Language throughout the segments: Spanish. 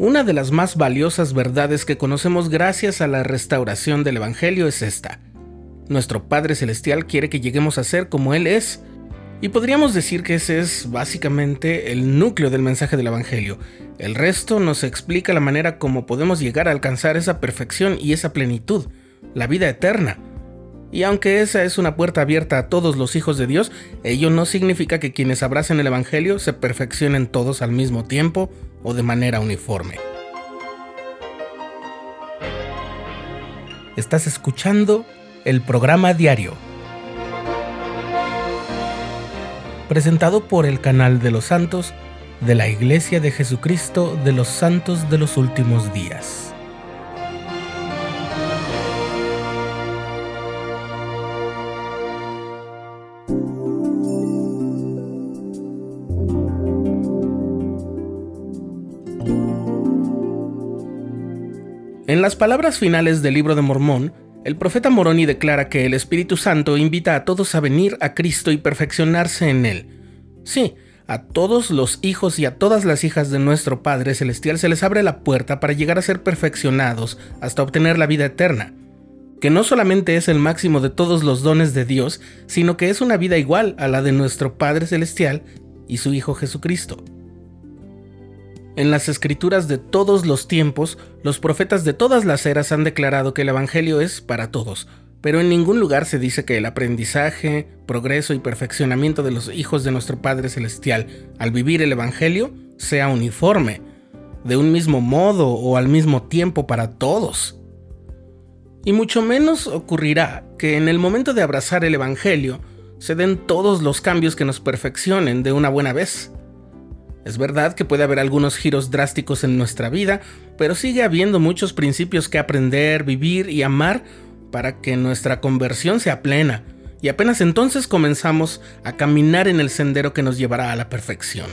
Una de las más valiosas verdades que conocemos gracias a la restauración del Evangelio es esta. Nuestro Padre Celestial quiere que lleguemos a ser como Él es. Y podríamos decir que ese es básicamente el núcleo del mensaje del Evangelio. El resto nos explica la manera como podemos llegar a alcanzar esa perfección y esa plenitud, la vida eterna. Y aunque esa es una puerta abierta a todos los hijos de Dios, ello no significa que quienes abracen el Evangelio se perfeccionen todos al mismo tiempo de manera uniforme. Estás escuchando el programa diario, presentado por el canal de los santos de la Iglesia de Jesucristo de los Santos de los Últimos Días. En las palabras finales del libro de Mormón, el profeta Moroni declara que el Espíritu Santo invita a todos a venir a Cristo y perfeccionarse en Él. Sí, a todos los hijos y a todas las hijas de nuestro Padre Celestial se les abre la puerta para llegar a ser perfeccionados hasta obtener la vida eterna, que no solamente es el máximo de todos los dones de Dios, sino que es una vida igual a la de nuestro Padre Celestial y su Hijo Jesucristo. En las escrituras de todos los tiempos, los profetas de todas las eras han declarado que el Evangelio es para todos, pero en ningún lugar se dice que el aprendizaje, progreso y perfeccionamiento de los hijos de nuestro Padre Celestial al vivir el Evangelio sea uniforme, de un mismo modo o al mismo tiempo para todos. Y mucho menos ocurrirá que en el momento de abrazar el Evangelio se den todos los cambios que nos perfeccionen de una buena vez. Es verdad que puede haber algunos giros drásticos en nuestra vida, pero sigue habiendo muchos principios que aprender, vivir y amar para que nuestra conversión sea plena, y apenas entonces comenzamos a caminar en el sendero que nos llevará a la perfección.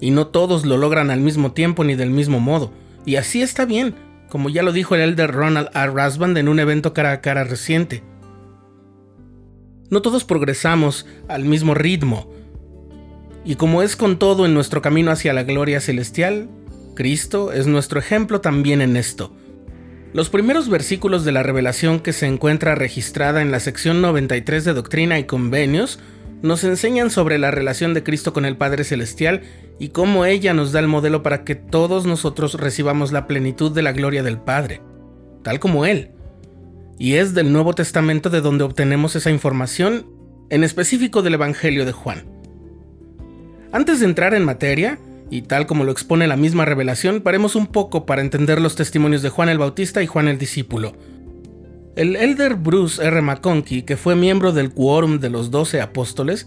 Y no todos lo logran al mismo tiempo ni del mismo modo, y así está bien, como ya lo dijo el elder Ronald R. Rasband en un evento cara a cara reciente. No todos progresamos al mismo ritmo, y como es con todo en nuestro camino hacia la gloria celestial, Cristo es nuestro ejemplo también en esto. Los primeros versículos de la revelación que se encuentra registrada en la sección 93 de Doctrina y Convenios nos enseñan sobre la relación de Cristo con el Padre Celestial y cómo ella nos da el modelo para que todos nosotros recibamos la plenitud de la gloria del Padre, tal como Él. Y es del Nuevo Testamento de donde obtenemos esa información, en específico del Evangelio de Juan. Antes de entrar en materia, y tal como lo expone la misma revelación, paremos un poco para entender los testimonios de Juan el Bautista y Juan el Discípulo. El elder Bruce R. McConkie, que fue miembro del quórum de los doce apóstoles,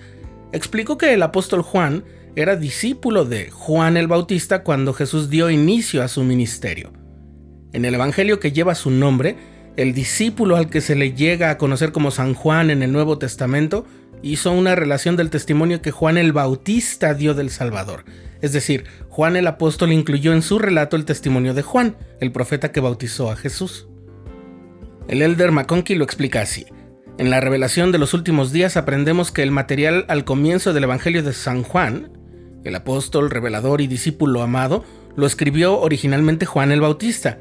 explicó que el apóstol Juan era discípulo de Juan el Bautista cuando Jesús dio inicio a su ministerio. En el Evangelio que lleva su nombre, el discípulo al que se le llega a conocer como San Juan en el Nuevo Testamento hizo una relación del testimonio que Juan el Bautista dio del Salvador. Es decir, Juan el apóstol incluyó en su relato el testimonio de Juan, el profeta que bautizó a Jesús. El elder McConkie lo explica así. En la revelación de los últimos días aprendemos que el material al comienzo del Evangelio de San Juan, el apóstol, revelador y discípulo amado, lo escribió originalmente Juan el Bautista,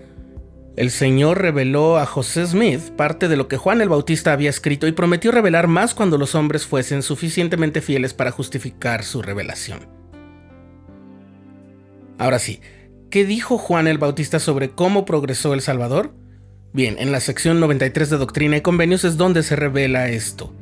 el Señor reveló a José Smith parte de lo que Juan el Bautista había escrito y prometió revelar más cuando los hombres fuesen suficientemente fieles para justificar su revelación. Ahora sí, ¿qué dijo Juan el Bautista sobre cómo progresó el Salvador? Bien, en la sección 93 de Doctrina y Convenios es donde se revela esto.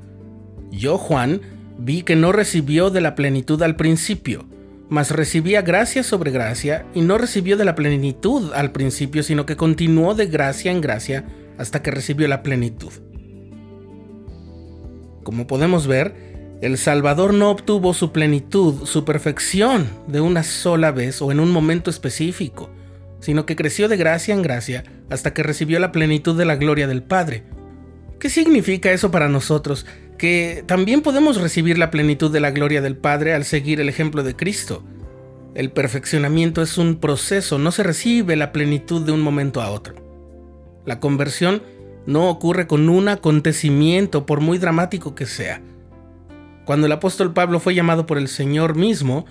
Yo, Juan, vi que no recibió de la plenitud al principio, mas recibía gracia sobre gracia y no recibió de la plenitud al principio, sino que continuó de gracia en gracia hasta que recibió la plenitud. Como podemos ver, el Salvador no obtuvo su plenitud, su perfección, de una sola vez o en un momento específico, sino que creció de gracia en gracia hasta que recibió la plenitud de la gloria del Padre. ¿Qué significa eso para nosotros? que también podemos recibir la plenitud de la gloria del Padre al seguir el ejemplo de Cristo. El perfeccionamiento es un proceso, no se recibe la plenitud de un momento a otro. La conversión no ocurre con un acontecimiento, por muy dramático que sea. Cuando el apóstol Pablo fue llamado por el Señor mismo,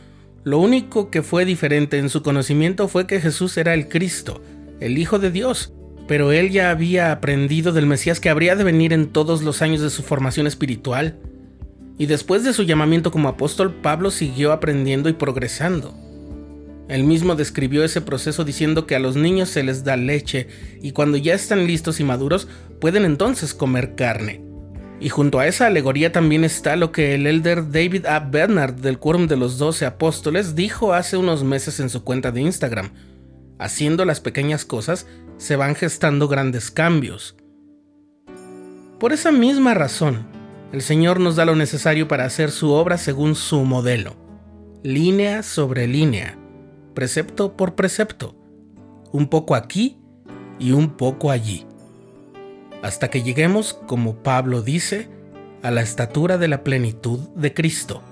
Lo único que fue diferente en su conocimiento fue que Jesús era el Cristo, el Hijo de Dios, pero él ya había aprendido del Mesías que habría de venir en todos los años de su formación espiritual. Y después de su llamamiento como apóstol, Pablo siguió aprendiendo y progresando. Él mismo describió ese proceso diciendo que a los niños se les da leche y cuando ya están listos y maduros pueden entonces comer carne. Y junto a esa alegoría también está lo que el elder David A. Bernard del Quórum de los Doce Apóstoles dijo hace unos meses en su cuenta de Instagram. Haciendo las pequeñas cosas se van gestando grandes cambios. Por esa misma razón, el Señor nos da lo necesario para hacer su obra según su modelo, línea sobre línea, precepto por precepto, un poco aquí y un poco allí, hasta que lleguemos, como Pablo dice, a la estatura de la plenitud de Cristo.